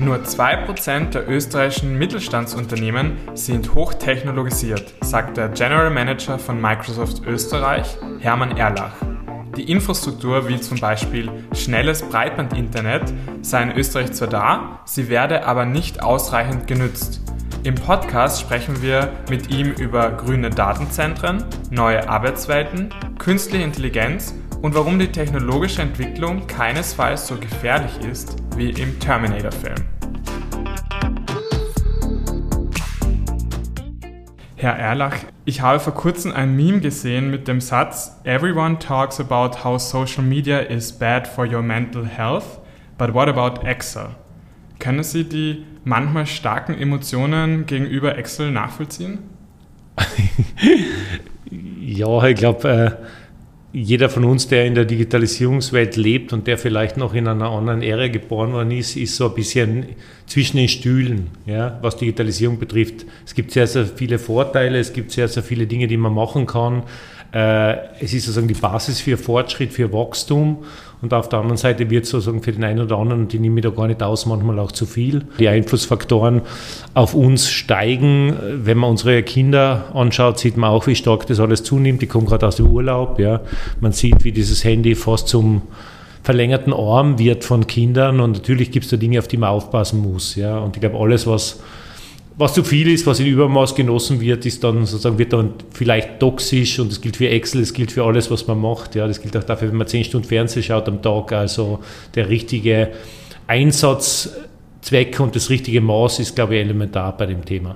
Nur 2% der österreichischen Mittelstandsunternehmen sind hochtechnologisiert, sagt der General Manager von Microsoft Österreich, Hermann Erlach. Die Infrastruktur wie zum Beispiel schnelles Breitbandinternet sei in Österreich zwar da, sie werde aber nicht ausreichend genützt. Im Podcast sprechen wir mit ihm über grüne Datenzentren, neue Arbeitswelten, künstliche Intelligenz und warum die technologische Entwicklung keinesfalls so gefährlich ist wie im Terminator-Film. Herr Erlach, ich habe vor kurzem ein Meme gesehen mit dem Satz Everyone talks about how social media is bad for your mental health, but what about Excel? Können Sie die manchmal starken Emotionen gegenüber Excel nachvollziehen? ja, ich glaube, äh, jeder von uns, der in der Digitalisierungswelt lebt und der vielleicht noch in einer anderen Ära geboren worden ist, ist so ein bisschen zwischen den Stühlen, ja, was Digitalisierung betrifft. Es gibt sehr, sehr viele Vorteile, es gibt sehr, sehr viele Dinge, die man machen kann. Äh, es ist sozusagen die Basis für Fortschritt, für Wachstum. Und auf der anderen Seite wird sozusagen für den einen oder anderen, die nehme ich da gar nicht aus, manchmal auch zu viel. Die Einflussfaktoren auf uns steigen. Wenn man unsere Kinder anschaut, sieht man auch, wie stark das alles zunimmt. Die kommen gerade aus dem Urlaub. Ja. Man sieht, wie dieses Handy fast zum verlängerten Arm wird von Kindern. Und natürlich gibt es da Dinge, auf die man aufpassen muss. Ja. Und ich glaube, alles, was was zu viel ist, was in Übermaß genossen wird, ist dann sozusagen, wird dann vielleicht toxisch und das gilt für Excel, das gilt für alles, was man macht. Ja, das gilt auch dafür, wenn man zehn Stunden Fernsehen schaut am Tag. Also der richtige Einsatzzweck und das richtige Maß ist, glaube ich, elementar bei dem Thema.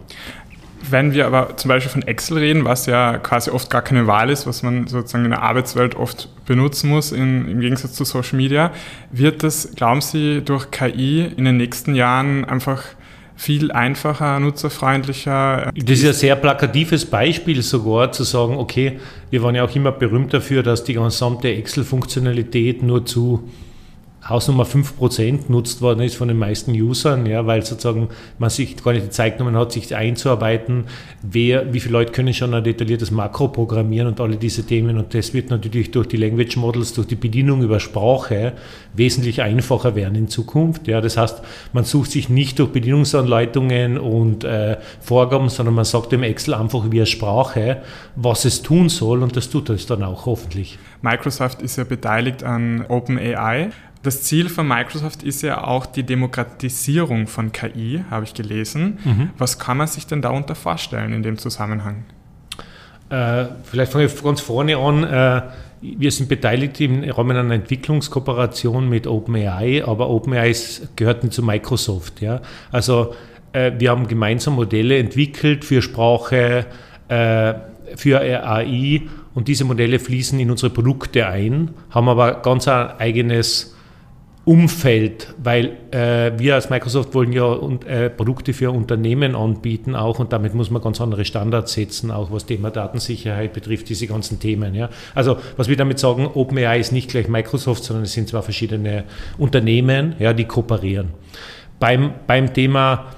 Wenn wir aber zum Beispiel von Excel reden, was ja quasi oft gar keine Wahl ist, was man sozusagen in der Arbeitswelt oft benutzen muss, in, im Gegensatz zu Social Media, wird das, glauben Sie, durch KI in den nächsten Jahren einfach viel einfacher, nutzerfreundlicher. Das ist ein sehr plakatives Beispiel sogar, zu sagen, okay, wir waren ja auch immer berühmt dafür, dass die gesamte Excel-Funktionalität nur zu Hausnummer 5% nutzt worden ist von den meisten Usern, ja, weil sozusagen man sich gar nicht die Zeit genommen hat, sich einzuarbeiten, wer, wie viele Leute können schon ein detailliertes Makro programmieren und alle diese Themen. Und das wird natürlich durch die Language Models, durch die Bedienung über Sprache wesentlich einfacher werden in Zukunft. Ja, das heißt, man sucht sich nicht durch Bedienungsanleitungen und äh, Vorgaben, sondern man sagt dem Excel einfach via Sprache, was es tun soll und das tut es dann auch hoffentlich. Microsoft ist ja beteiligt an OpenAI. Das Ziel von Microsoft ist ja auch die Demokratisierung von KI, habe ich gelesen. Mhm. Was kann man sich denn darunter vorstellen in dem Zusammenhang? Äh, vielleicht fange ich ganz vorne an. Äh, wir sind beteiligt im Rahmen einer Entwicklungskooperation mit OpenAI, aber OpenAI gehört nicht zu Microsoft. Ja? Also äh, wir haben gemeinsam Modelle entwickelt für Sprache, äh, für AI und diese Modelle fließen in unsere Produkte ein, haben aber ganz ein eigenes Umfeld, weil äh, wir als Microsoft wollen ja und, äh, Produkte für Unternehmen anbieten auch und damit muss man ganz andere Standards setzen, auch was Thema Datensicherheit betrifft, diese ganzen Themen. Ja. Also was wir damit sagen, OpenAI ist nicht gleich Microsoft, sondern es sind zwar verschiedene Unternehmen, ja, die kooperieren. Beim, beim Thema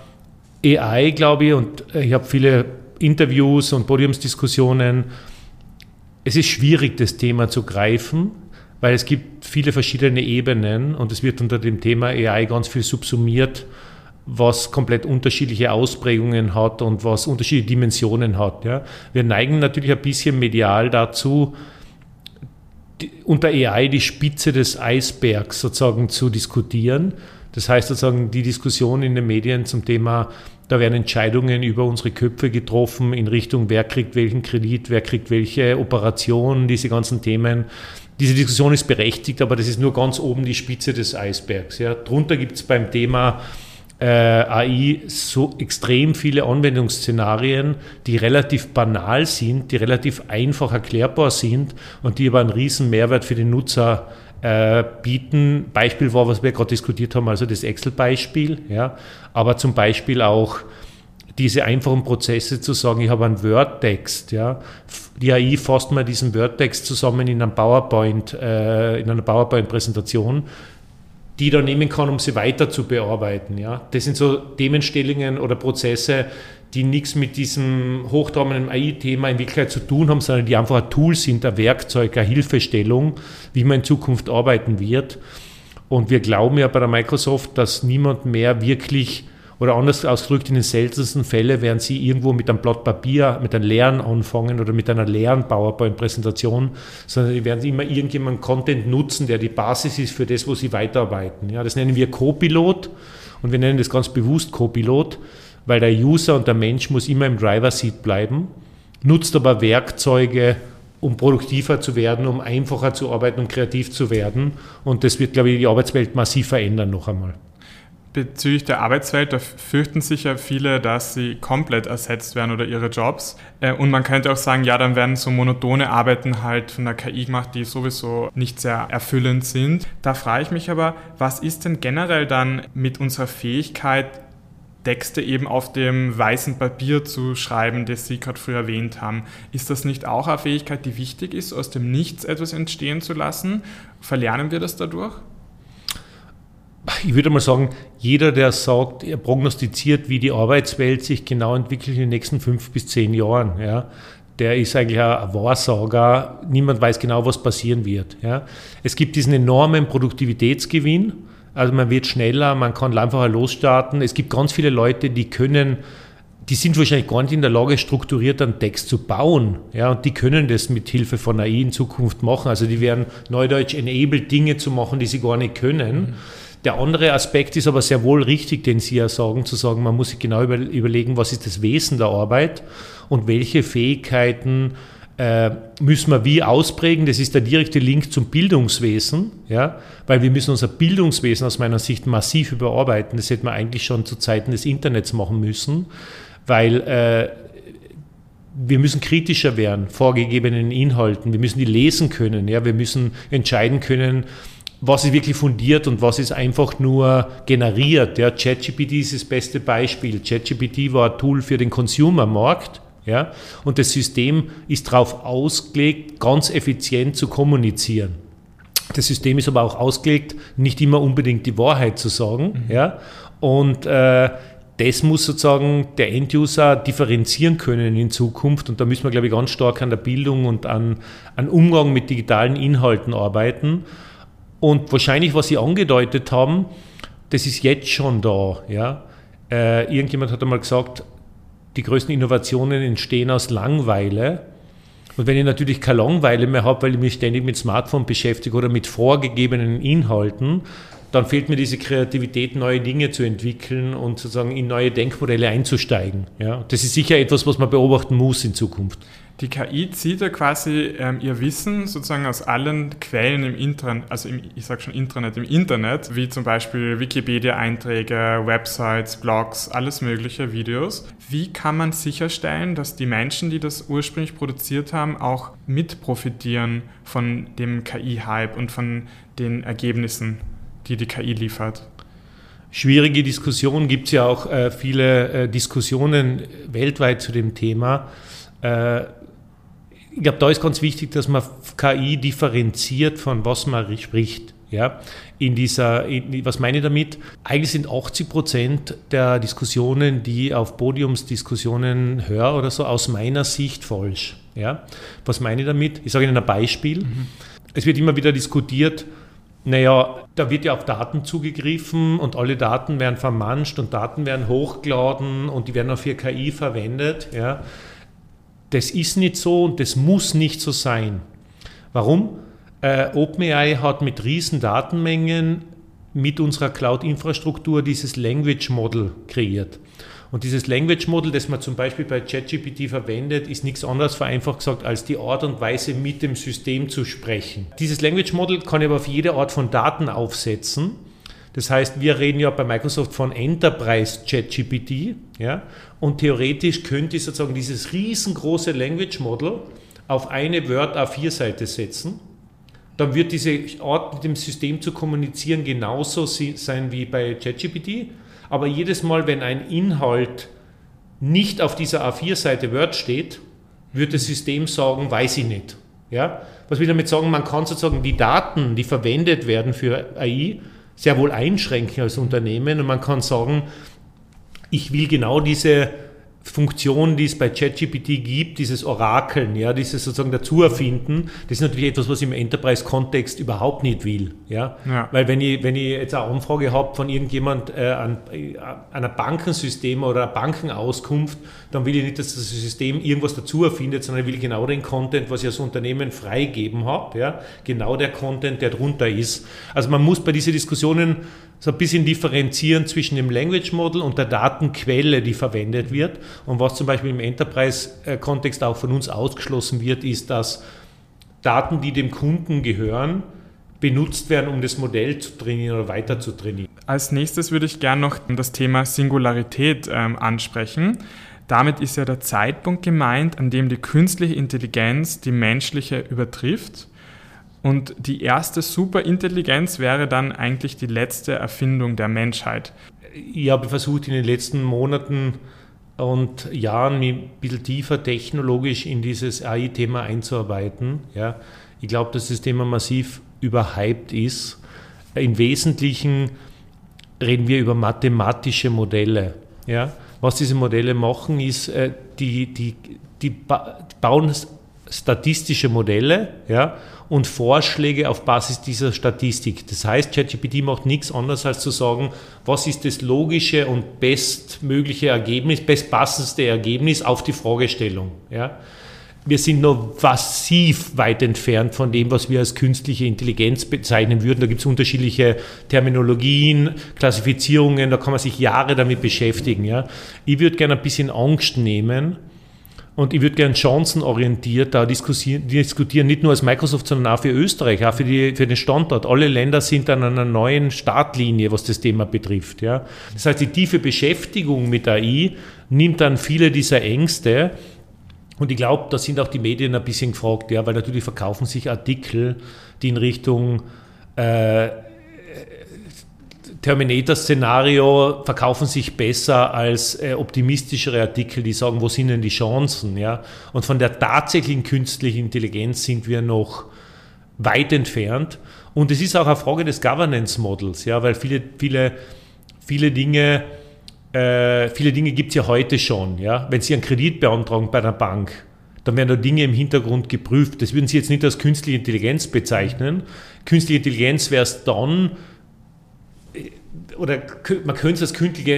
AI, glaube ich, und ich habe viele Interviews und Podiumsdiskussionen, es ist schwierig, das Thema zu greifen, weil es gibt viele verschiedene Ebenen und es wird unter dem Thema AI ganz viel subsumiert, was komplett unterschiedliche Ausprägungen hat und was unterschiedliche Dimensionen hat. Ja. Wir neigen natürlich ein bisschen medial dazu, die, unter AI die Spitze des Eisbergs sozusagen zu diskutieren. Das heißt sozusagen die Diskussion in den Medien zum Thema, da werden Entscheidungen über unsere Köpfe getroffen in Richtung, wer kriegt welchen Kredit, wer kriegt welche Operation, diese ganzen Themen diese Diskussion ist berechtigt, aber das ist nur ganz oben die Spitze des Eisbergs. Ja. Drunter gibt es beim Thema äh, AI so extrem viele Anwendungsszenarien, die relativ banal sind, die relativ einfach erklärbar sind und die aber einen riesen Mehrwert für den Nutzer äh, bieten. Beispiel war, was wir gerade diskutiert haben, also das Excel-Beispiel, ja, aber zum Beispiel auch diese einfachen Prozesse zu sagen, ich habe einen Word-Text, ja. Die AI fasst mal diesen Word-Text zusammen in, einem PowerPoint, äh, in einer PowerPoint-Präsentation, die dann nehmen kann, um sie weiter zu bearbeiten, ja. Das sind so Themenstellungen oder Prozesse, die nichts mit diesem hochtrabenden AI-Thema in Wirklichkeit zu tun haben, sondern die einfach ein Tool sind, ein Werkzeug, eine Hilfestellung, wie man in Zukunft arbeiten wird. Und wir glauben ja bei der Microsoft, dass niemand mehr wirklich oder anders ausgedrückt, in den seltensten Fällen werden Sie irgendwo mit einem Blatt Papier, mit einem leeren anfangen oder mit einer leeren PowerPoint-Präsentation, sondern Sie werden immer irgendjemanden Content nutzen, der die Basis ist für das, wo Sie weiterarbeiten. Ja, das nennen wir Co-Pilot und wir nennen das ganz bewusst Co-Pilot, weil der User und der Mensch muss immer im Driver-Seat bleiben, nutzt aber Werkzeuge, um produktiver zu werden, um einfacher zu arbeiten und kreativ zu werden. Und das wird, glaube ich, die Arbeitswelt massiv verändern noch einmal bezüglich der Arbeitswelt, da fürchten sich ja viele, dass sie komplett ersetzt werden oder ihre Jobs. Äh, und man könnte auch sagen, ja, dann werden so monotone Arbeiten halt von der KI gemacht, die sowieso nicht sehr erfüllend sind. Da frage ich mich aber, was ist denn generell dann mit unserer Fähigkeit, Texte eben auf dem weißen Papier zu schreiben, das Sie gerade früher erwähnt haben. Ist das nicht auch eine Fähigkeit, die wichtig ist, aus dem Nichts etwas entstehen zu lassen? Verlernen wir das dadurch? Ich würde mal sagen, jeder, der sagt, er prognostiziert, wie die Arbeitswelt sich genau entwickelt in den nächsten fünf bis zehn Jahren, ja, der ist eigentlich ein Wahrsager. Niemand weiß genau, was passieren wird. Ja. Es gibt diesen enormen Produktivitätsgewinn. Also man wird schneller, man kann einfacher losstarten. Es gibt ganz viele Leute, die können, die sind wahrscheinlich gar nicht in der Lage, strukturiert einen Text zu bauen. Ja, und die können das mit Hilfe von AI in Zukunft machen. Also die werden neudeutsch enabled, Dinge zu machen, die sie gar nicht können. Mhm. Der andere Aspekt ist aber sehr wohl richtig, den Sie ja sagen, zu sagen, man muss sich genau über, überlegen, was ist das Wesen der Arbeit und welche Fähigkeiten äh, müssen wir wie ausprägen. Das ist der direkte Link zum Bildungswesen, ja, weil wir müssen unser Bildungswesen aus meiner Sicht massiv überarbeiten. Das hätten wir eigentlich schon zu Zeiten des Internets machen müssen, weil äh, wir müssen kritischer werden, vorgegebenen Inhalten. Wir müssen die lesen können. Ja, wir müssen entscheiden können, was ist wirklich fundiert und was ist einfach nur generiert. Ja, ChatGPT ist das beste Beispiel. ChatGPT war ein Tool für den Consumermarkt. Ja, und das System ist darauf ausgelegt, ganz effizient zu kommunizieren. Das System ist aber auch ausgelegt, nicht immer unbedingt die Wahrheit zu sagen. Mhm. Ja, und äh, das muss sozusagen der Enduser differenzieren können in Zukunft. Und da müssen wir, glaube ich, ganz stark an der Bildung und an, an Umgang mit digitalen Inhalten arbeiten. Und wahrscheinlich, was Sie angedeutet haben, das ist jetzt schon da. Ja? Äh, irgendjemand hat einmal gesagt, die größten Innovationen entstehen aus Langweile. Und wenn ich natürlich keine Langweile mehr habe, weil ich mich ständig mit Smartphone beschäftige oder mit vorgegebenen Inhalten, dann fehlt mir diese Kreativität, neue Dinge zu entwickeln und sozusagen in neue Denkmodelle einzusteigen. Ja, das ist sicher etwas, was man beobachten muss in Zukunft. Die KI zieht ja quasi ähm, ihr Wissen sozusagen aus allen Quellen im Internet, also im, ich sage schon Intranet, im Internet, wie zum Beispiel Wikipedia-Einträge, Websites, Blogs, alles mögliche Videos. Wie kann man sicherstellen, dass die Menschen, die das ursprünglich produziert haben, auch mit profitieren von dem KI-Hype und von den Ergebnissen, die die KI liefert? Schwierige Diskussion, gibt es ja auch äh, viele äh, Diskussionen weltweit zu dem Thema. Äh, ich glaube, da ist ganz wichtig, dass man KI differenziert, von was man spricht. Ja, in dieser, in, was meine ich damit? Eigentlich sind 80 Prozent der Diskussionen, die auf Podiumsdiskussionen höre oder so, aus meiner Sicht falsch. Ja, was meine ich damit? Ich sage Ihnen ein Beispiel. Mhm. Es wird immer wieder diskutiert, naja, da wird ja auf Daten zugegriffen und alle Daten werden vermanscht und Daten werden hochgeladen und die werden auch für KI verwendet. Ja das ist nicht so und das muss nicht so sein. Warum? Äh, OpenAI hat mit riesen Datenmengen mit unserer Cloud-Infrastruktur dieses Language Model kreiert. Und dieses Language Model, das man zum Beispiel bei ChatGPT verwendet, ist nichts anderes vereinfacht gesagt, als die Art und Weise, mit dem System zu sprechen. Dieses Language Model kann ich aber auf jede Art von Daten aufsetzen. Das heißt, wir reden ja bei Microsoft von Enterprise ChatGPT. Ja? Und theoretisch könnte ich sozusagen dieses riesengroße Language Model auf eine Word A4-Seite setzen. Dann wird diese Art mit dem System zu kommunizieren genauso sein wie bei ChatGPT. Aber jedes Mal, wenn ein Inhalt nicht auf dieser A4-Seite Word steht, wird das System sagen, weiß ich nicht. Ja? Was will ich damit sagen? Man kann sozusagen die Daten, die verwendet werden für AI, sehr wohl einschränken als Unternehmen und man kann sagen, ich will genau diese Funktion, die es bei ChatGPT gibt, dieses Orakeln, ja, dieses sozusagen Dazuerfinden, das ist natürlich etwas, was ich im Enterprise-Kontext überhaupt nicht will. Ja? ja? Weil wenn ich, wenn ich jetzt eine Anfrage habe von irgendjemand äh, an, äh, einer Bankensystem oder einer Bankenauskunft, dann will ich nicht, dass das System irgendwas dazu erfindet, sondern ich will genau den Content, was ich als Unternehmen freigeben habe, ja? genau der Content, der drunter ist. Also man muss bei diesen Diskussionen so ein bisschen differenzieren zwischen dem Language Model und der Datenquelle, die verwendet wird. Und was zum Beispiel im Enterprise-Kontext auch von uns ausgeschlossen wird, ist, dass Daten, die dem Kunden gehören, benutzt werden, um das Modell zu trainieren oder weiter zu trainieren. Als nächstes würde ich gerne noch das Thema Singularität ähm, ansprechen. Damit ist ja der Zeitpunkt gemeint, an dem die künstliche Intelligenz die menschliche übertrifft. Und die erste Superintelligenz wäre dann eigentlich die letzte Erfindung der Menschheit. Ich habe versucht in den letzten Monaten und Jahren mich ein bisschen tiefer technologisch in dieses AI-Thema einzuarbeiten. Ja. Ich glaube, dass das Thema massiv überhyped ist. Im Wesentlichen reden wir über mathematische Modelle. Ja. Was diese Modelle machen, ist, äh, die, die, die bauen statistische Modelle ja, und Vorschläge auf Basis dieser Statistik. Das heißt, ChatGPT macht nichts anderes als zu sagen, was ist das logische und bestmögliche Ergebnis, bestpassendste Ergebnis auf die Fragestellung. Ja. Wir sind noch massiv weit entfernt von dem, was wir als künstliche Intelligenz bezeichnen würden. Da gibt es unterschiedliche Terminologien, Klassifizierungen, da kann man sich Jahre damit beschäftigen. Ja. Ich würde gerne ein bisschen Angst nehmen, und ich würde gerne chancenorientiert da diskutieren, diskutieren, nicht nur als Microsoft, sondern auch für Österreich, auch für, die, für den Standort. Alle Länder sind an einer neuen Startlinie, was das Thema betrifft. Ja. Das heißt, die tiefe Beschäftigung mit AI nimmt dann viele dieser Ängste. Und ich glaube, da sind auch die Medien ein bisschen gefragt, ja, weil natürlich verkaufen sich Artikel, die in Richtung äh, Terminator-Szenario verkaufen sich besser als äh, optimistischere Artikel, die sagen, wo sind denn die Chancen? Ja? Und von der tatsächlichen künstlichen Intelligenz sind wir noch weit entfernt. Und es ist auch eine Frage des Governance Models, ja, weil viele, viele, viele Dinge, äh, Dinge gibt es ja heute schon. Ja? Wenn Sie einen Kredit beantragen bei einer Bank, dann werden da Dinge im Hintergrund geprüft. Das würden Sie jetzt nicht als künstliche Intelligenz bezeichnen. Künstliche Intelligenz wäre es dann, oder man könnte es als künstliche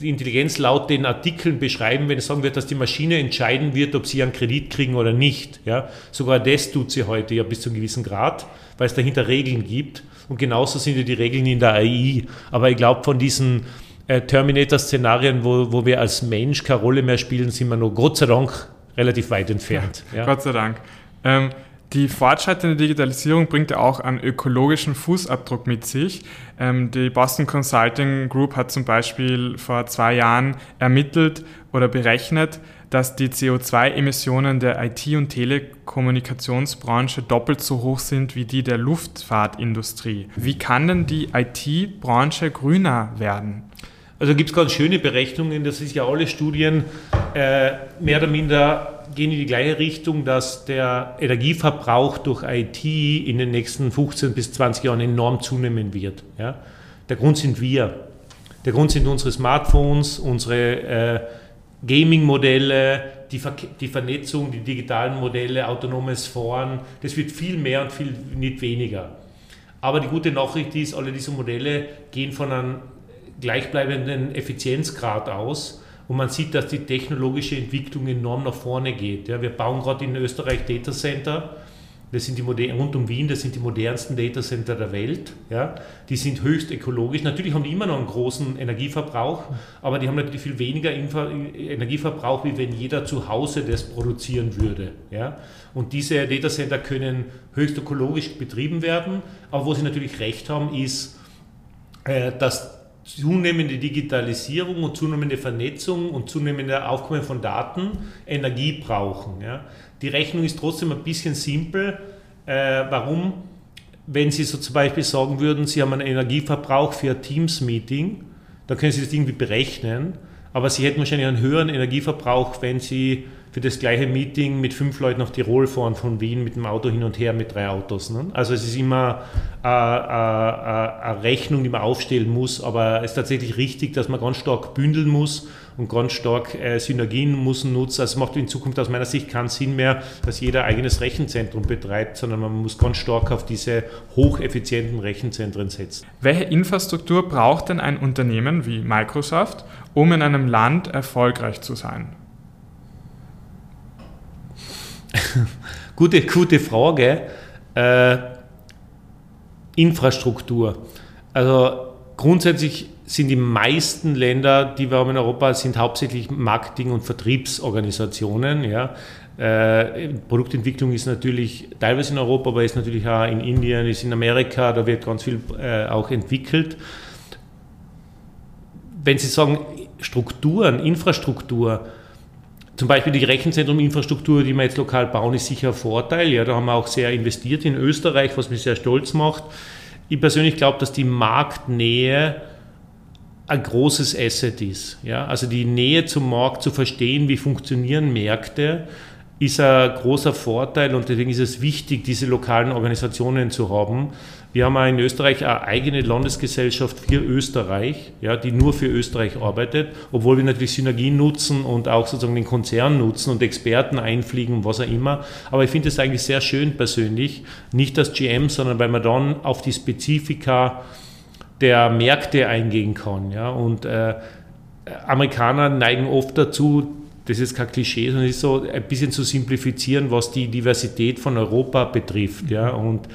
Intelligenz laut den Artikeln beschreiben, wenn es sagen wird, dass die Maschine entscheiden wird, ob sie einen Kredit kriegen oder nicht. Ja? Sogar das tut sie heute ja bis zu einem gewissen Grad, weil es dahinter Regeln gibt. Und genauso sind ja die Regeln in der AI. Aber ich glaube, von diesen äh, Terminator-Szenarien, wo, wo wir als Mensch keine Rolle mehr spielen, sind wir noch Gott sei Dank relativ weit entfernt. Ja, ja. Gott sei Dank. Ähm, die fortschreitende Digitalisierung bringt ja auch einen ökologischen Fußabdruck mit sich. Ähm, die Boston Consulting Group hat zum Beispiel vor zwei Jahren ermittelt oder berechnet, dass die CO2-Emissionen der IT- und Telekommunikationsbranche doppelt so hoch sind wie die der Luftfahrtindustrie. Wie kann denn die IT-Branche grüner werden? Also gibt es ganz schöne Berechnungen, das ist ja alle Studien äh, mehr oder minder gehen in die gleiche Richtung, dass der Energieverbrauch durch IT in den nächsten 15 bis 20 Jahren enorm zunehmen wird. Ja? Der Grund sind wir. Der Grund sind unsere Smartphones, unsere äh, Gaming-Modelle, die, Ver die, Vernetzung, die digitalen Modelle, autonomes Fahren. Das wird viel mehr und viel nicht weniger. Aber die gute Nachricht ist, alle diese Modelle gehen von einem gleichbleibenden Effizienzgrad aus und man sieht, dass die technologische Entwicklung enorm nach vorne geht. Ja, wir bauen gerade in Österreich Datacenter. Das sind die rund um Wien, das sind die modernsten Datacenter der Welt. Ja. Die sind höchst ökologisch. Natürlich haben die immer noch einen großen Energieverbrauch, aber die haben natürlich viel weniger Info Energieverbrauch, wie wenn jeder zu Hause das produzieren würde. Ja. Und diese Datacenter können höchst ökologisch betrieben werden. Aber wo sie natürlich recht haben, ist, äh, dass zunehmende Digitalisierung und zunehmende Vernetzung und zunehmende Aufkommen von Daten Energie brauchen. Ja. Die Rechnung ist trotzdem ein bisschen simpel. Äh, warum? Wenn Sie so zum Beispiel sagen würden, Sie haben einen Energieverbrauch für ein Teams-Meeting, dann können Sie das irgendwie berechnen, aber Sie hätten wahrscheinlich einen höheren Energieverbrauch, wenn Sie für das gleiche Meeting mit fünf Leuten nach Tirol fahren, von Wien mit dem Auto hin und her mit drei Autos. Ne? Also es ist immer äh, äh, äh, eine Rechnung, die man aufstellen muss, aber es ist tatsächlich richtig, dass man ganz stark bündeln muss und ganz stark Synergien muss nutzen. Also es macht in Zukunft aus meiner Sicht keinen Sinn mehr, dass jeder eigenes Rechenzentrum betreibt, sondern man muss ganz stark auf diese hocheffizienten Rechenzentren setzen. Welche Infrastruktur braucht denn ein Unternehmen wie Microsoft, um in einem Land erfolgreich zu sein? gute, gute Frage. Äh, Infrastruktur. Also grundsätzlich sind die meisten Länder, die wir haben in Europa, sind hauptsächlich Marketing- und Vertriebsorganisationen. Ja. Äh, Produktentwicklung ist natürlich teilweise in Europa, aber ist natürlich auch in Indien, ist in Amerika, da wird ganz viel äh, auch entwickelt. Wenn Sie sagen Strukturen, Infrastruktur, zum Beispiel die Rechenzentrum-Infrastruktur, die wir jetzt lokal bauen, ist sicher ein Vorteil. Ja, da haben wir auch sehr investiert in Österreich, was mich sehr stolz macht. Ich persönlich glaube, dass die Marktnähe ein großes Asset ist. Ja? Also die Nähe zum Markt zu verstehen, wie funktionieren Märkte, ist ein großer Vorteil und deswegen ist es wichtig, diese lokalen Organisationen zu haben. Wir haben auch in Österreich eine eigene Landesgesellschaft für Österreich, ja, die nur für Österreich arbeitet, obwohl wir natürlich Synergien nutzen und auch sozusagen den Konzern nutzen und Experten einfliegen, was auch immer. Aber ich finde es eigentlich sehr schön persönlich, nicht das GM, sondern weil man dann auf die Spezifika der Märkte eingehen kann. Ja? Und äh, Amerikaner neigen oft dazu, das ist kein Klischee, sondern es ist so ein bisschen zu simplifizieren, was die Diversität von Europa betrifft. Ja? Und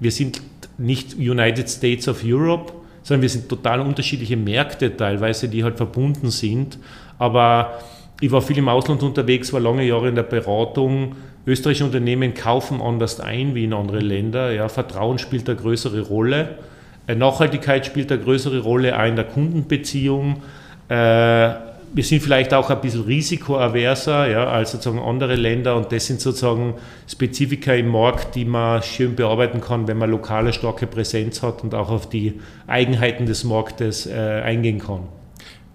wir sind nicht United States of Europe, sondern wir sind total unterschiedliche Märkte teilweise, die halt verbunden sind. Aber ich war viel im Ausland unterwegs, war lange Jahre in der Beratung. Österreichische Unternehmen kaufen anders ein wie in andere Länder. Ja, Vertrauen spielt eine größere Rolle. Äh, Nachhaltigkeit spielt eine größere Rolle auch in der Kundenbeziehung. Äh, wir sind vielleicht auch ein bisschen risikoaverser ja, als sozusagen andere Länder und das sind sozusagen Spezifika im Markt, die man schön bearbeiten kann, wenn man lokale starke Präsenz hat und auch auf die Eigenheiten des Marktes äh, eingehen kann.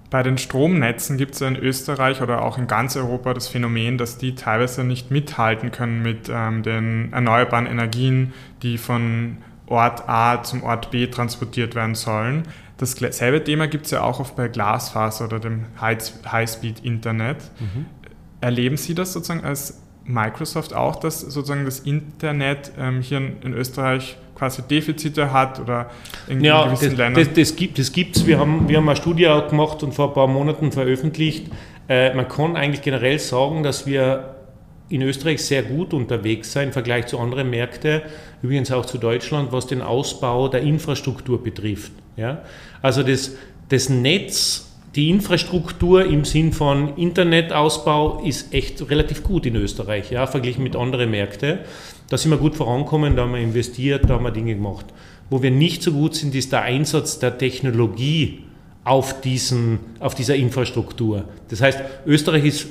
Bei den Stromnetzen gibt es in Österreich oder auch in ganz Europa das Phänomen, dass die teilweise nicht mithalten können mit ähm, den erneuerbaren Energien, die von Ort A zum Ort B transportiert werden sollen. Dasselbe Thema gibt es ja auch oft bei Glasfaser oder dem High-Speed-Internet. Mhm. Erleben Sie das sozusagen als Microsoft auch, dass sozusagen das Internet ähm, hier in, in, Österreich quasi Defizite hat oder in, ja, gewissen das, Ländern? Das, das gibt es. Gibt's. Wir, haben, wir haben eine Studie auch gemacht und vor ein paar Monaten veröffentlicht. Äh, man kann eigentlich generell sagen, dass wir in Österreich sehr gut unterwegs sein im Vergleich zu anderen Märkten, übrigens auch zu Deutschland, was den Ausbau der Infrastruktur betrifft. Ja? Also das, das Netz, die Infrastruktur im Sinn von Internetausbau ist echt relativ gut in Österreich, ja, verglichen mit anderen Märkten. Da sind wir gut vorankommen, da haben wir investiert, da haben wir Dinge gemacht. Wo wir nicht so gut sind, ist der Einsatz der Technologie auf, diesen, auf dieser Infrastruktur. Das heißt, Österreich ist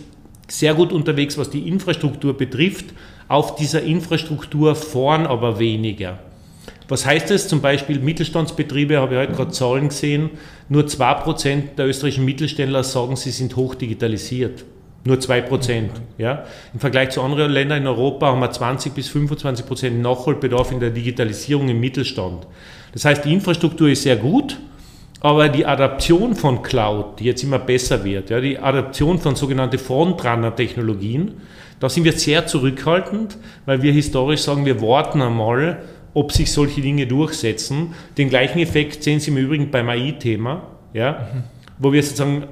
sehr gut unterwegs, was die Infrastruktur betrifft, auf dieser Infrastruktur vorn aber weniger. Was heißt das? Zum Beispiel Mittelstandsbetriebe, habe ich heute gerade Zahlen gesehen, nur 2% der österreichischen Mittelständler sagen, sie sind hoch digitalisiert. Nur 2%. Ja? Im Vergleich zu anderen Ländern in Europa haben wir 20 bis 25% Nachholbedarf in der Digitalisierung im Mittelstand. Das heißt, die Infrastruktur ist sehr gut, aber die Adaption von Cloud, die jetzt immer besser wird, ja, die Adaption von sogenannten Frontrunner-Technologien, da sind wir sehr zurückhaltend, weil wir historisch sagen, wir warten einmal, ob sich solche Dinge durchsetzen. Den gleichen Effekt sehen Sie im Übrigen beim AI-Thema, ja, mhm. wo wir sozusagen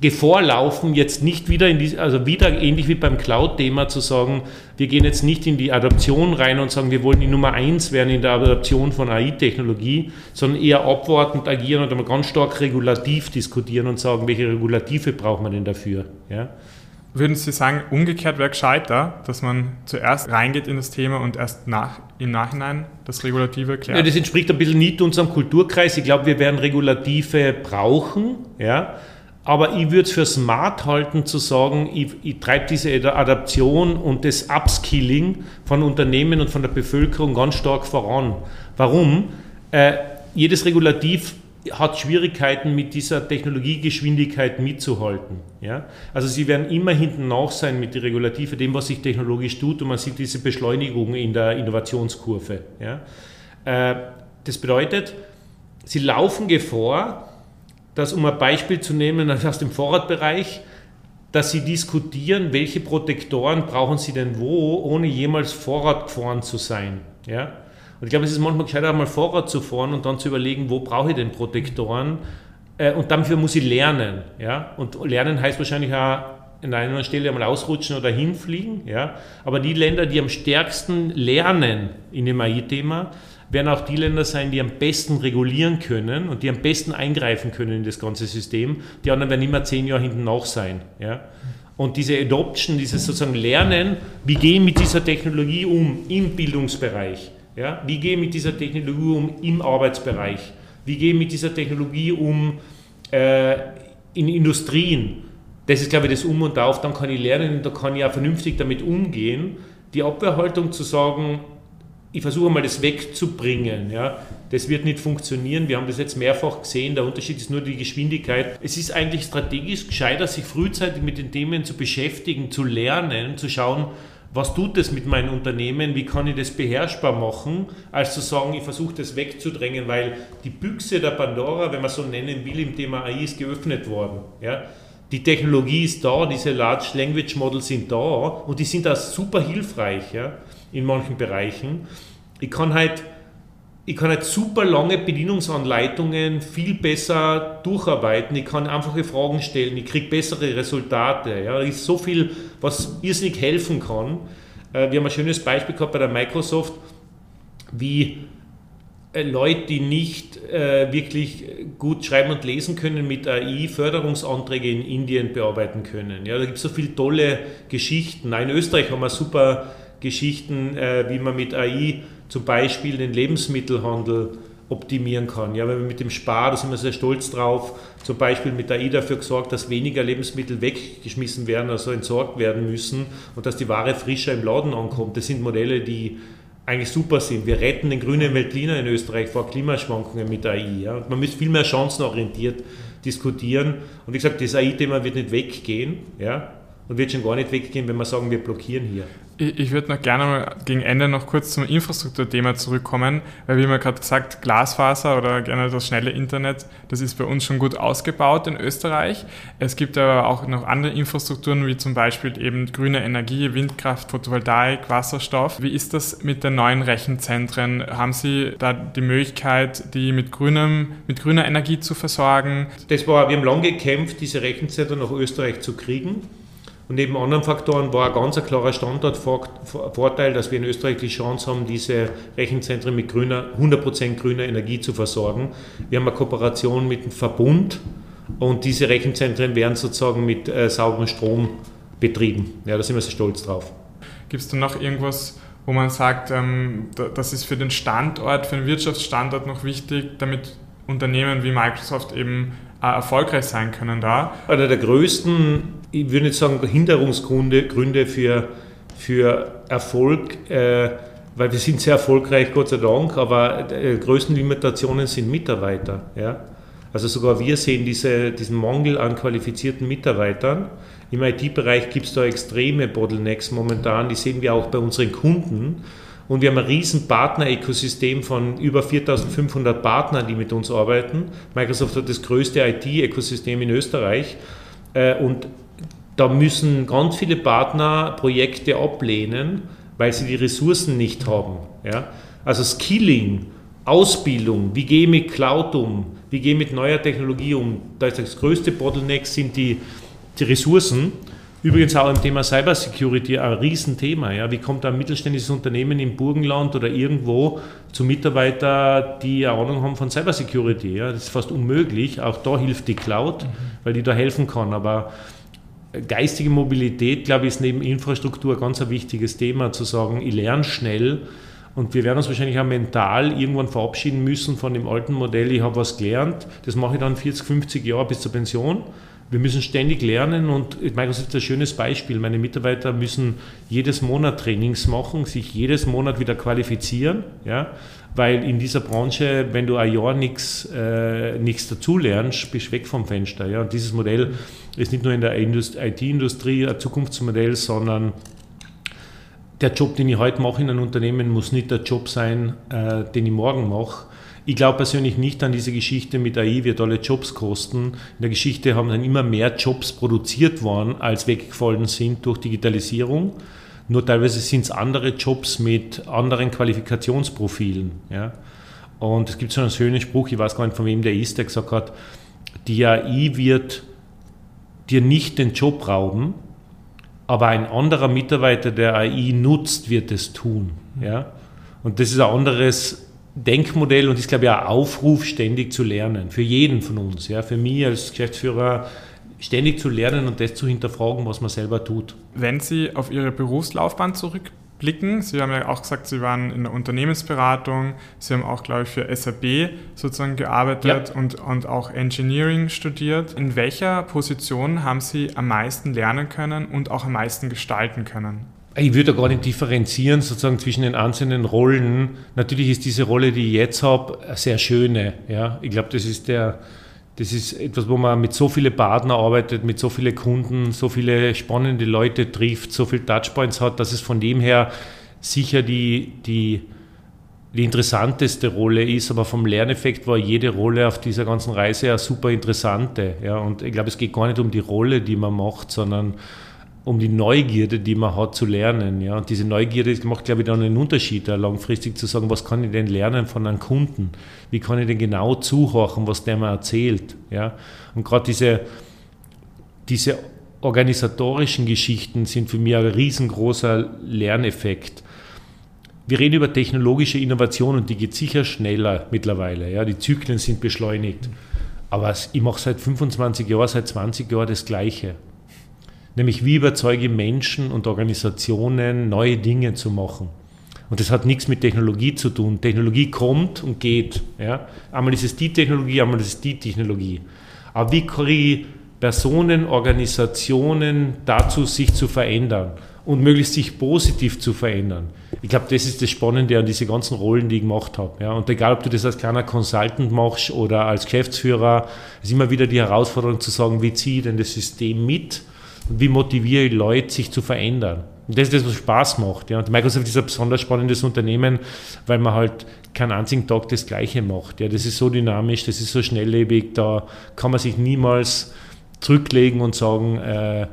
Gefahr laufen, jetzt nicht wieder in die, also wieder ähnlich wie beim Cloud-Thema zu sagen, wir gehen jetzt nicht in die Adaption rein und sagen, wir wollen die Nummer eins werden in der Adaption von AI-Technologie, sondern eher abwartend agieren und einmal ganz stark regulativ diskutieren und sagen, welche Regulative braucht man denn dafür. Ja? Würden Sie sagen, umgekehrt wäre gescheiter, dass man zuerst reingeht in das Thema und erst nach, im Nachhinein das Regulative klärt? Ja, das entspricht ein bisschen nicht unserem Kulturkreis. Ich glaube, wir werden Regulative brauchen. Ja? Aber ich würde es für smart halten zu sagen, ich, ich treibe diese Adaption und das Upskilling von Unternehmen und von der Bevölkerung ganz stark voran. Warum? Äh, jedes Regulativ hat Schwierigkeiten mit dieser Technologiegeschwindigkeit mitzuhalten. Ja? Also sie werden immer hinten nach sein mit der Regulative, dem, was sich technologisch tut und man sieht diese Beschleunigung in der Innovationskurve. Ja? Äh, das bedeutet, sie laufen Gefahr, dass, um ein Beispiel zu nehmen aus dem Vorratbereich, dass sie diskutieren, welche Protektoren brauchen sie denn wo, ohne jemals Vorrat gefahren zu sein. Ja? Und ich glaube, es ist manchmal gescheiter, mal Vorrat zu fahren und dann zu überlegen, wo brauche ich denn Protektoren? Äh, und dafür muss ich lernen. Ja? Und lernen heißt wahrscheinlich auch an einer anderen Stelle einmal ausrutschen oder hinfliegen. Ja? Aber die Länder, die am stärksten lernen in dem AI-Thema, werden auch die Länder sein, die am besten regulieren können und die am besten eingreifen können in das ganze System. Die anderen werden immer zehn Jahre hinten nach sein. Ja? Und diese Adoption, dieses sozusagen Lernen, wie gehen mit dieser Technologie um im Bildungsbereich? Ja? Wie gehe ich mit dieser Technologie um im Arbeitsbereich? Wie gehe ich mit dieser Technologie um äh, in Industrien? Das ist, glaube ich, das Um und Auf. Dann kann ich lernen und da kann ich auch vernünftig damit umgehen. Die Abwehrhaltung zu sagen, ich versuche mal das wegzubringen. Ja. Das wird nicht funktionieren. Wir haben das jetzt mehrfach gesehen. Der Unterschied ist nur die Geschwindigkeit. Es ist eigentlich strategisch gescheiter, sich frühzeitig mit den Themen zu beschäftigen, zu lernen, zu schauen, was tut das mit meinem Unternehmen, wie kann ich das beherrschbar machen, als zu sagen, ich versuche das wegzudrängen, weil die Büchse der Pandora, wenn man so nennen will, im Thema AI ist geöffnet worden. Ja? Die Technologie ist da, diese Large Language Models sind da und die sind auch super hilfreich ja? In manchen Bereichen. Ich kann halt ich kann halt super lange Bedienungsanleitungen viel besser durcharbeiten. Ich kann einfache Fragen stellen, ich kriege bessere Resultate. Ja. Da ist so viel, was irrsinnig helfen kann. Äh, wir haben ein schönes Beispiel gehabt bei der Microsoft, wie äh, Leute, die nicht äh, wirklich gut schreiben und lesen können, mit AI Förderungsanträge in Indien bearbeiten können. Ja, da gibt es so viele tolle Geschichten. in Österreich haben wir super Geschichten, wie man mit AI zum Beispiel den Lebensmittelhandel optimieren kann. Ja, wenn wir mit dem Spar, da sind wir sehr stolz drauf, zum Beispiel mit AI dafür gesorgt, dass weniger Lebensmittel weggeschmissen werden, also entsorgt werden müssen und dass die Ware frischer im Laden ankommt. Das sind Modelle, die eigentlich super sind. Wir retten den grünen Veltliner in Österreich vor Klimaschwankungen mit AI. Ja. Man müsste viel mehr chancenorientiert diskutieren. Und wie gesagt, das AI-Thema wird nicht weggehen. Ja und wird schon gar nicht weggehen, wenn wir sagen, wir blockieren hier. Ich, würde noch gerne mal gegen Ende noch kurz zum Infrastrukturthema zurückkommen, weil wie man gerade gesagt, Glasfaser oder gerne das schnelle Internet, das ist bei uns schon gut ausgebaut in Österreich. Es gibt aber auch noch andere Infrastrukturen, wie zum Beispiel eben grüne Energie, Windkraft, Photovoltaik, Wasserstoff. Wie ist das mit den neuen Rechenzentren? Haben Sie da die Möglichkeit, die mit, grünem, mit grüner Energie zu versorgen? Das war, wir haben lange gekämpft, diese Rechenzentren nach Österreich zu kriegen. Und neben anderen Faktoren war ein ganz klarer Standortvorteil, dass wir in Österreich die Chance haben, diese Rechenzentren mit grüner, 100% grüner Energie zu versorgen. Wir haben eine Kooperation mit dem Verbund und diese Rechenzentren werden sozusagen mit äh, sauberem Strom betrieben. Ja, da sind wir sehr stolz drauf. Gibt es da noch irgendwas, wo man sagt, ähm, das ist für den Standort, für den Wirtschaftsstandort noch wichtig, damit Unternehmen wie Microsoft eben äh, erfolgreich sein können da? Einer der größten ich würde nicht sagen Hinderungsgründe Gründe für, für Erfolg, äh, weil wir sind sehr erfolgreich, Gott sei Dank, aber äh, größten Limitationen sind Mitarbeiter. Ja? Also sogar wir sehen diese, diesen Mangel an qualifizierten Mitarbeitern. Im IT-Bereich gibt es da extreme Bottlenecks momentan, die sehen wir auch bei unseren Kunden. Und wir haben ein riesen Partner-Ökosystem von über 4500 Partnern, die mit uns arbeiten. Microsoft hat das größte IT-Ökosystem in Österreich. Äh, und da müssen ganz viele Partner Projekte ablehnen, weil sie die Ressourcen nicht haben. Ja? Also Skilling, Ausbildung, wie gehe ich mit Cloud um, wie gehe ich mit neuer Technologie um. Da ist das größte Bottleneck sind die, die Ressourcen. Übrigens auch im Thema Cybersecurity ein Riesenthema. Ja. Wie kommt ein mittelständisches Unternehmen im Burgenland oder irgendwo zu Mitarbeitern, die eine Ahnung haben von Cybersecurity? Ja. Das ist fast unmöglich. Auch da hilft die Cloud, mhm. weil die da helfen kann. Aber geistige Mobilität, glaube ich, ist neben Infrastruktur ganz ein wichtiges Thema, zu sagen, ich lerne schnell und wir werden uns wahrscheinlich auch mental irgendwann verabschieden müssen von dem alten Modell, ich habe was gelernt, das mache ich dann 40, 50 Jahre bis zur Pension, Wir müssen ständig lernen und Microsoft ist ein schönes Beispiel. Meine Mitarbeiter müssen jedes Monat Trainings machen, sich jedes Monat wieder qualifizieren, ja, weil in dieser Branche, wenn du ein Jahr nichts äh, dazulernst, bist du weg vom Fenster. Ja. Und dieses Modell ist nicht nur in der IT-Industrie ein Zukunftsmodell, sondern der Job, den ich heute mache in einem Unternehmen, muss nicht der Job sein, äh, den ich morgen mache. Ich glaube persönlich nicht an diese Geschichte mit AI wird alle Jobs kosten. In der Geschichte haben dann immer mehr Jobs produziert worden, als weggefallen sind durch Digitalisierung. Nur teilweise sind es andere Jobs mit anderen Qualifikationsprofilen. Ja. Und es gibt so einen schönen Spruch, ich weiß gar nicht von wem der ist, der gesagt hat, die AI wird dir nicht den Job rauben, aber ein anderer Mitarbeiter, der AI nutzt, wird es tun. Ja? Und das ist ein anderes Denkmodell und ist, glaube ich, ein Aufruf, ständig zu lernen. Für jeden von uns. Ja? Für mich als Geschäftsführer ständig zu lernen und das zu hinterfragen, was man selber tut. Wenn Sie auf Ihre Berufslaufbahn zurückblicken, Sie haben ja auch gesagt, Sie waren in der Unternehmensberatung, Sie haben auch, glaube ich, für SAP sozusagen gearbeitet ja. und, und auch Engineering studiert. In welcher Position haben Sie am meisten lernen können und auch am meisten gestalten können? Ich würde gar nicht differenzieren sozusagen zwischen den einzelnen Rollen. Natürlich ist diese Rolle, die ich jetzt habe, eine sehr schöne. Ja? Ich glaube, das ist der, das ist etwas, wo man mit so vielen Partnern arbeitet, mit so vielen Kunden, so viele spannende Leute trifft, so viele Touchpoints hat, dass es von dem her sicher die, die, die interessanteste Rolle ist, aber vom Lerneffekt war jede Rolle auf dieser ganzen Reise ja super interessante. Ja? Und ich glaube, es geht gar nicht um die Rolle, die man macht, sondern um die Neugierde, die man hat, zu lernen. Ja? Und diese Neugierde macht, glaube ich, dann einen Unterschied, da langfristig zu sagen, was kann ich denn lernen von einem Kunden? Wie kann ich denn genau zuhören, was der mir erzählt? Ja? Und gerade diese, diese organisatorischen Geschichten sind für mich ein riesengroßer Lerneffekt. Wir reden über technologische Innovation und die geht sicher schneller mittlerweile. Ja? Die Zyklen sind beschleunigt. Aber ich mache seit 25 Jahren, seit 20 Jahren das Gleiche. Nämlich wie überzeuge Menschen und Organisationen, neue Dinge zu machen. Und das hat nichts mit Technologie zu tun. Technologie kommt und geht. Ja? Einmal ist es die Technologie, einmal ist es die Technologie. Aber wie kriege ich Personen, Organisationen dazu, sich zu verändern und möglichst sich positiv zu verändern? Ich glaube, das ist das Spannende an diese ganzen Rollen, die ich gemacht habe. Ja? Und egal, ob du das als kleiner Consultant machst oder als Geschäftsführer, ist immer wieder die Herausforderung zu sagen, wie ziehe ich denn das System mit? Wie motiviere ich Leute, sich zu verändern. Und das ist das, was Spaß macht. Ja. Und Microsoft ist ein besonders spannendes Unternehmen, weil man halt keinen einzigen Tag das Gleiche macht. Ja. Das ist so dynamisch, das ist so schnelllebig, da kann man sich niemals zurücklegen und sagen, äh, äh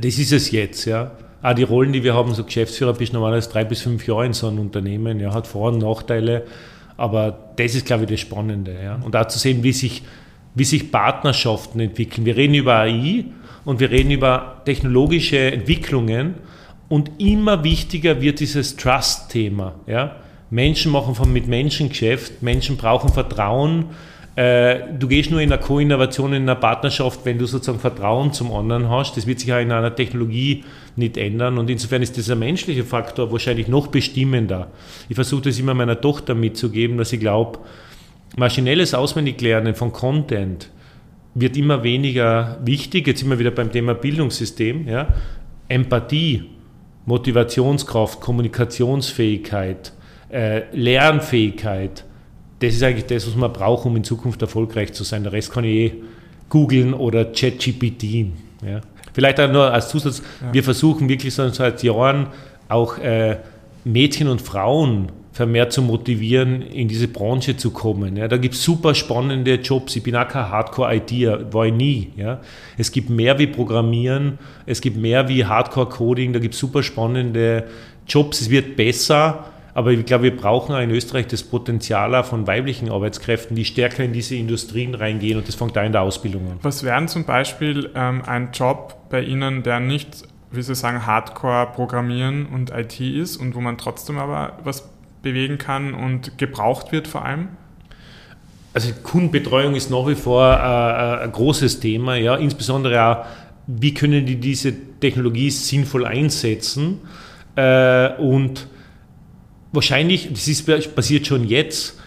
das ist es jetzt. Ja. Auch die Rollen, die wir haben, so Geschäftsführer bist normalerweise drei bis fünf Jahre in so einem Unternehmen, ja, hat Vor- und Nachteile, aber das ist, glaube ich, das Spannende. Ja. Und auch zu sehen, wie sich, wie sich Partnerschaften entwickeln. Wir reden über AI, und wir reden über technologische Entwicklungen und immer wichtiger wird dieses Trust-Thema. Ja? Menschen machen von mit Menschen Geschäft, Menschen brauchen Vertrauen. Äh, du gehst nur in einer Co-Innovation, in einer Partnerschaft, wenn du sozusagen Vertrauen zum anderen hast. Das wird sich auch in einer Technologie nicht ändern. Und insofern ist dieser menschliche Faktor wahrscheinlich noch bestimmender. Ich versuche das immer meiner Tochter mitzugeben, dass ich glaube, maschinelles Auswendiglernen von Content, wird immer weniger wichtig. Jetzt sind wir wieder beim Thema Bildungssystem. Ja? Empathie, Motivationskraft, Kommunikationsfähigkeit, äh, Lernfähigkeit. Das ist eigentlich das, was man braucht, um in Zukunft erfolgreich zu sein. Der Rest kann ich eh googeln oder ChatGPT. Ja? Vielleicht auch nur als Zusatz, ja. wir versuchen wirklich seit Jahren auch äh, Mädchen und Frauen vermehrt zu motivieren, in diese Branche zu kommen. Ja, da gibt es super spannende Jobs. Ich bin auch kein Hardcore-IT, war ich nie. Ja. Es gibt mehr wie Programmieren, es gibt mehr wie Hardcore-Coding, da gibt es super spannende Jobs. Es wird besser, aber ich glaube, wir brauchen auch in Österreich das Potenzial von weiblichen Arbeitskräften, die stärker in diese Industrien reingehen und das fängt da in der Ausbildung an. Was wäre zum Beispiel ähm, ein Job bei Ihnen, der nicht wie Sie sagen, Hardcore Programmieren und IT ist und wo man trotzdem aber was bewegen kann und gebraucht wird vor allem? Also Kundenbetreuung ist nach wie vor äh, ein großes Thema, ja, insbesondere auch, wie können die diese Technologie sinnvoll einsetzen äh, und wahrscheinlich, das ist, passiert schon jetzt,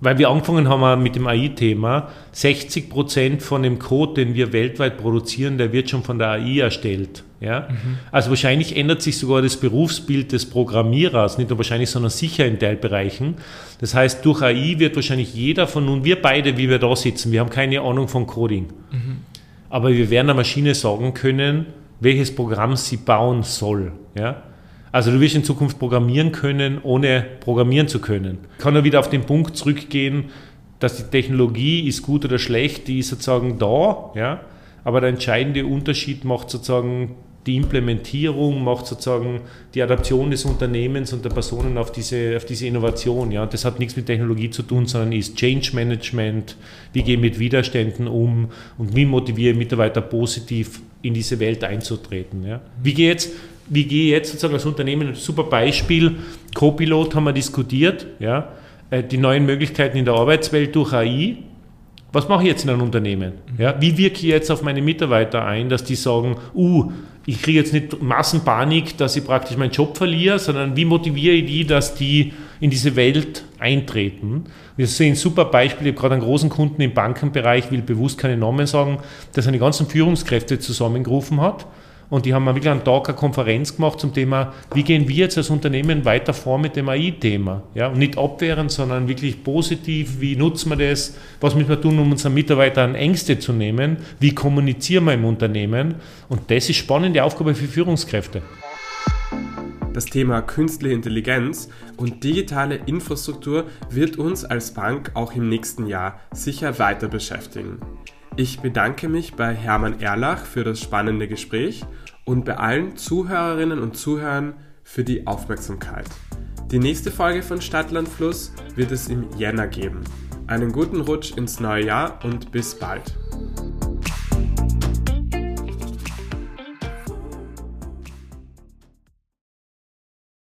weil wir angefangen haben mit dem AI-Thema, 60 Prozent von dem Code, den wir weltweit produzieren, der wird schon von der AI erstellt. Ja? Mhm. Also wahrscheinlich ändert sich sogar das Berufsbild des Programmierers, nicht nur wahrscheinlich, sondern sicher in Teilbereichen. Das heißt, durch AI wird wahrscheinlich jeder von nun, wir beide, wie wir da sitzen, wir haben keine Ahnung von Coding. Mhm. Aber wir werden der Maschine sagen können, welches Programm sie bauen soll. Ja? Also du wirst in Zukunft programmieren können, ohne programmieren zu können. Ich kann nur wieder auf den Punkt zurückgehen, dass die Technologie ist gut oder schlecht, die ist sozusagen da, ja, aber der entscheidende Unterschied macht sozusagen die Implementierung, macht sozusagen die Adaption des Unternehmens und der Personen auf diese, auf diese Innovation. Ja. Das hat nichts mit Technologie zu tun, sondern ist Change Management, wie gehe ich mit Widerständen um und wie motiviere ich Mitarbeiter positiv in diese Welt einzutreten. Ja. Wie gehe jetzt wie gehe ich jetzt sozusagen als Unternehmen, super Beispiel, Copilot haben wir diskutiert, ja, äh, die neuen Möglichkeiten in der Arbeitswelt durch AI. Was mache ich jetzt in einem Unternehmen? Ja, wie wirke ich jetzt auf meine Mitarbeiter ein, dass die sagen, uh, ich kriege jetzt nicht Massenpanik, dass ich praktisch meinen Job verliere, sondern wie motiviere ich die, dass die in diese Welt eintreten? Wir sehen super Beispiele, ich habe gerade einen großen Kunden im Bankenbereich, will bewusst keine Namen sagen, der seine ganzen Führungskräfte zusammengerufen hat und die haben wirklich einen Tag eine Konferenz gemacht zum Thema, wie gehen wir jetzt als Unternehmen weiter vor mit dem AI-Thema. Ja, und nicht abwehren, sondern wirklich positiv, wie nutzen wir das, was müssen wir tun, um unseren Mitarbeitern Ängste zu nehmen, wie kommunizieren wir im Unternehmen. Und das ist spannende Aufgabe für Führungskräfte. Das Thema künstliche Intelligenz und digitale Infrastruktur wird uns als Bank auch im nächsten Jahr sicher weiter beschäftigen. Ich bedanke mich bei Hermann Erlach für das spannende Gespräch und bei allen Zuhörerinnen und Zuhörern für die Aufmerksamkeit. Die nächste Folge von Stadtland Fluss wird es im Jänner geben. Einen guten Rutsch ins neue Jahr und bis bald.